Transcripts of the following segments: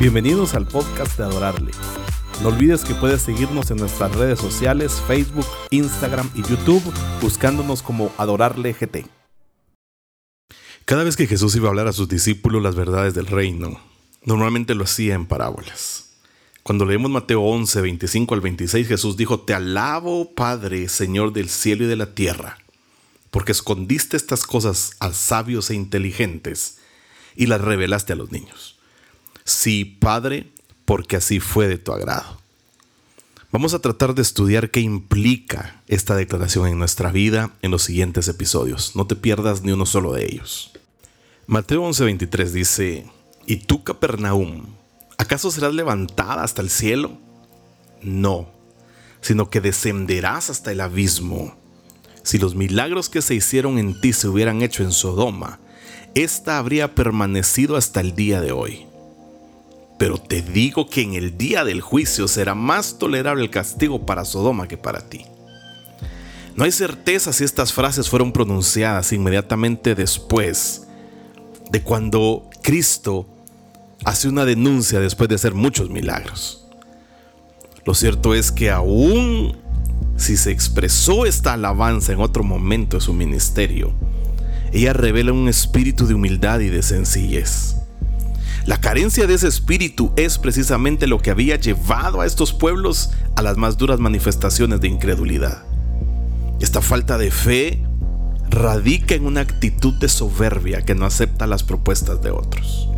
Bienvenidos al podcast de Adorarle. No olvides que puedes seguirnos en nuestras redes sociales, Facebook, Instagram y YouTube, buscándonos como Adorarle GT. Cada vez que Jesús iba a hablar a sus discípulos las verdades del reino, normalmente lo hacía en parábolas. Cuando leemos Mateo 11, 25 al 26, Jesús dijo, Te alabo, Padre, Señor del cielo y de la tierra, porque escondiste estas cosas a sabios e inteligentes y las revelaste a los niños. Sí, Padre, porque así fue de tu agrado. Vamos a tratar de estudiar qué implica esta declaración en nuestra vida en los siguientes episodios. No te pierdas ni uno solo de ellos. Mateo 11:23 dice, ¿y tú, Capernaum, acaso serás levantada hasta el cielo? No, sino que descenderás hasta el abismo. Si los milagros que se hicieron en ti se hubieran hecho en Sodoma, ésta habría permanecido hasta el día de hoy. Pero te digo que en el día del juicio será más tolerable el castigo para Sodoma que para ti. No hay certeza si estas frases fueron pronunciadas inmediatamente después de cuando Cristo hace una denuncia después de hacer muchos milagros. Lo cierto es que aún si se expresó esta alabanza en otro momento de su ministerio, ella revela un espíritu de humildad y de sencillez. La carencia de ese espíritu es precisamente lo que había llevado a estos pueblos a las más duras manifestaciones de incredulidad. Esta falta de fe radica en una actitud de soberbia que no acepta las propuestas de otros.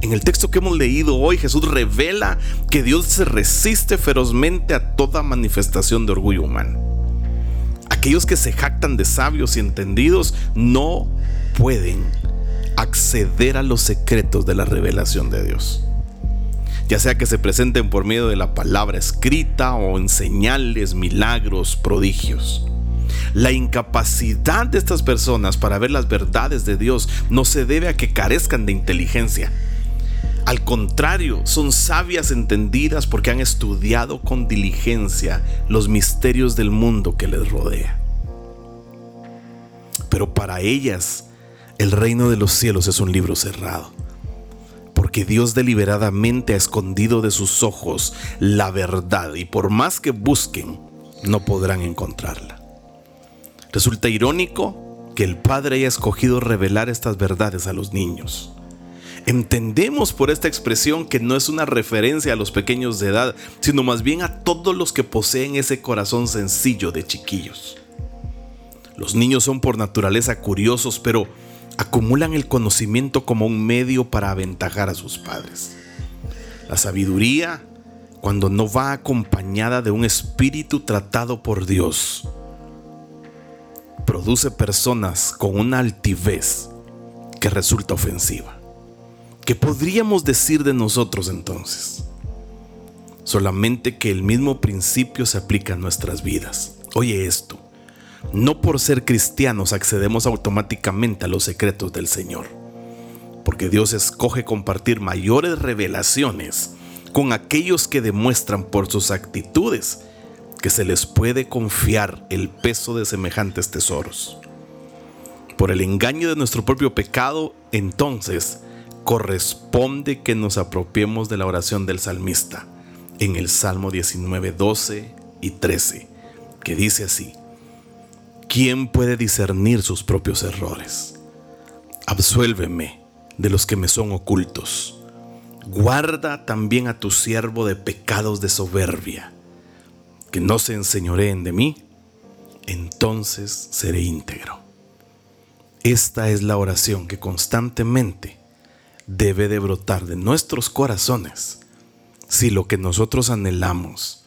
En el texto que hemos leído hoy, Jesús revela que Dios se resiste ferozmente a toda manifestación de orgullo humano. Aquellos que se jactan de sabios y entendidos no pueden acceder a los secretos de la revelación de Dios. Ya sea que se presenten por medio de la palabra escrita o en señales, milagros, prodigios. La incapacidad de estas personas para ver las verdades de Dios no se debe a que carezcan de inteligencia. Al contrario, son sabias entendidas porque han estudiado con diligencia los misterios del mundo que les rodea. Pero para ellas, el reino de los cielos es un libro cerrado, porque Dios deliberadamente ha escondido de sus ojos la verdad y por más que busquen, no podrán encontrarla. Resulta irónico que el Padre haya escogido revelar estas verdades a los niños. Entendemos por esta expresión que no es una referencia a los pequeños de edad, sino más bien a todos los que poseen ese corazón sencillo de chiquillos. Los niños son por naturaleza curiosos, pero acumulan el conocimiento como un medio para aventajar a sus padres. La sabiduría, cuando no va acompañada de un espíritu tratado por Dios, produce personas con una altivez que resulta ofensiva. ¿Qué podríamos decir de nosotros entonces? Solamente que el mismo principio se aplica a nuestras vidas. Oye esto, no por ser cristianos accedemos automáticamente a los secretos del Señor, porque Dios escoge compartir mayores revelaciones con aquellos que demuestran por sus actitudes que se les puede confiar el peso de semejantes tesoros. Por el engaño de nuestro propio pecado, entonces, corresponde que nos apropiemos de la oración del salmista en el Salmo 19, 12 y 13, que dice así, ¿quién puede discernir sus propios errores? Absuélveme de los que me son ocultos. Guarda también a tu siervo de pecados de soberbia, que no se enseñoreen de mí, entonces seré íntegro. Esta es la oración que constantemente debe de brotar de nuestros corazones si lo que nosotros anhelamos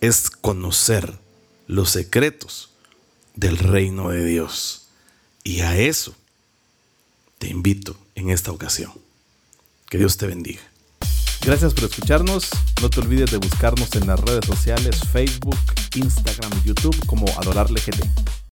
es conocer los secretos del reino de Dios. Y a eso te invito en esta ocasión. Que Dios te bendiga. Gracias por escucharnos. No te olvides de buscarnos en las redes sociales, Facebook, Instagram y YouTube como Adorarle GT.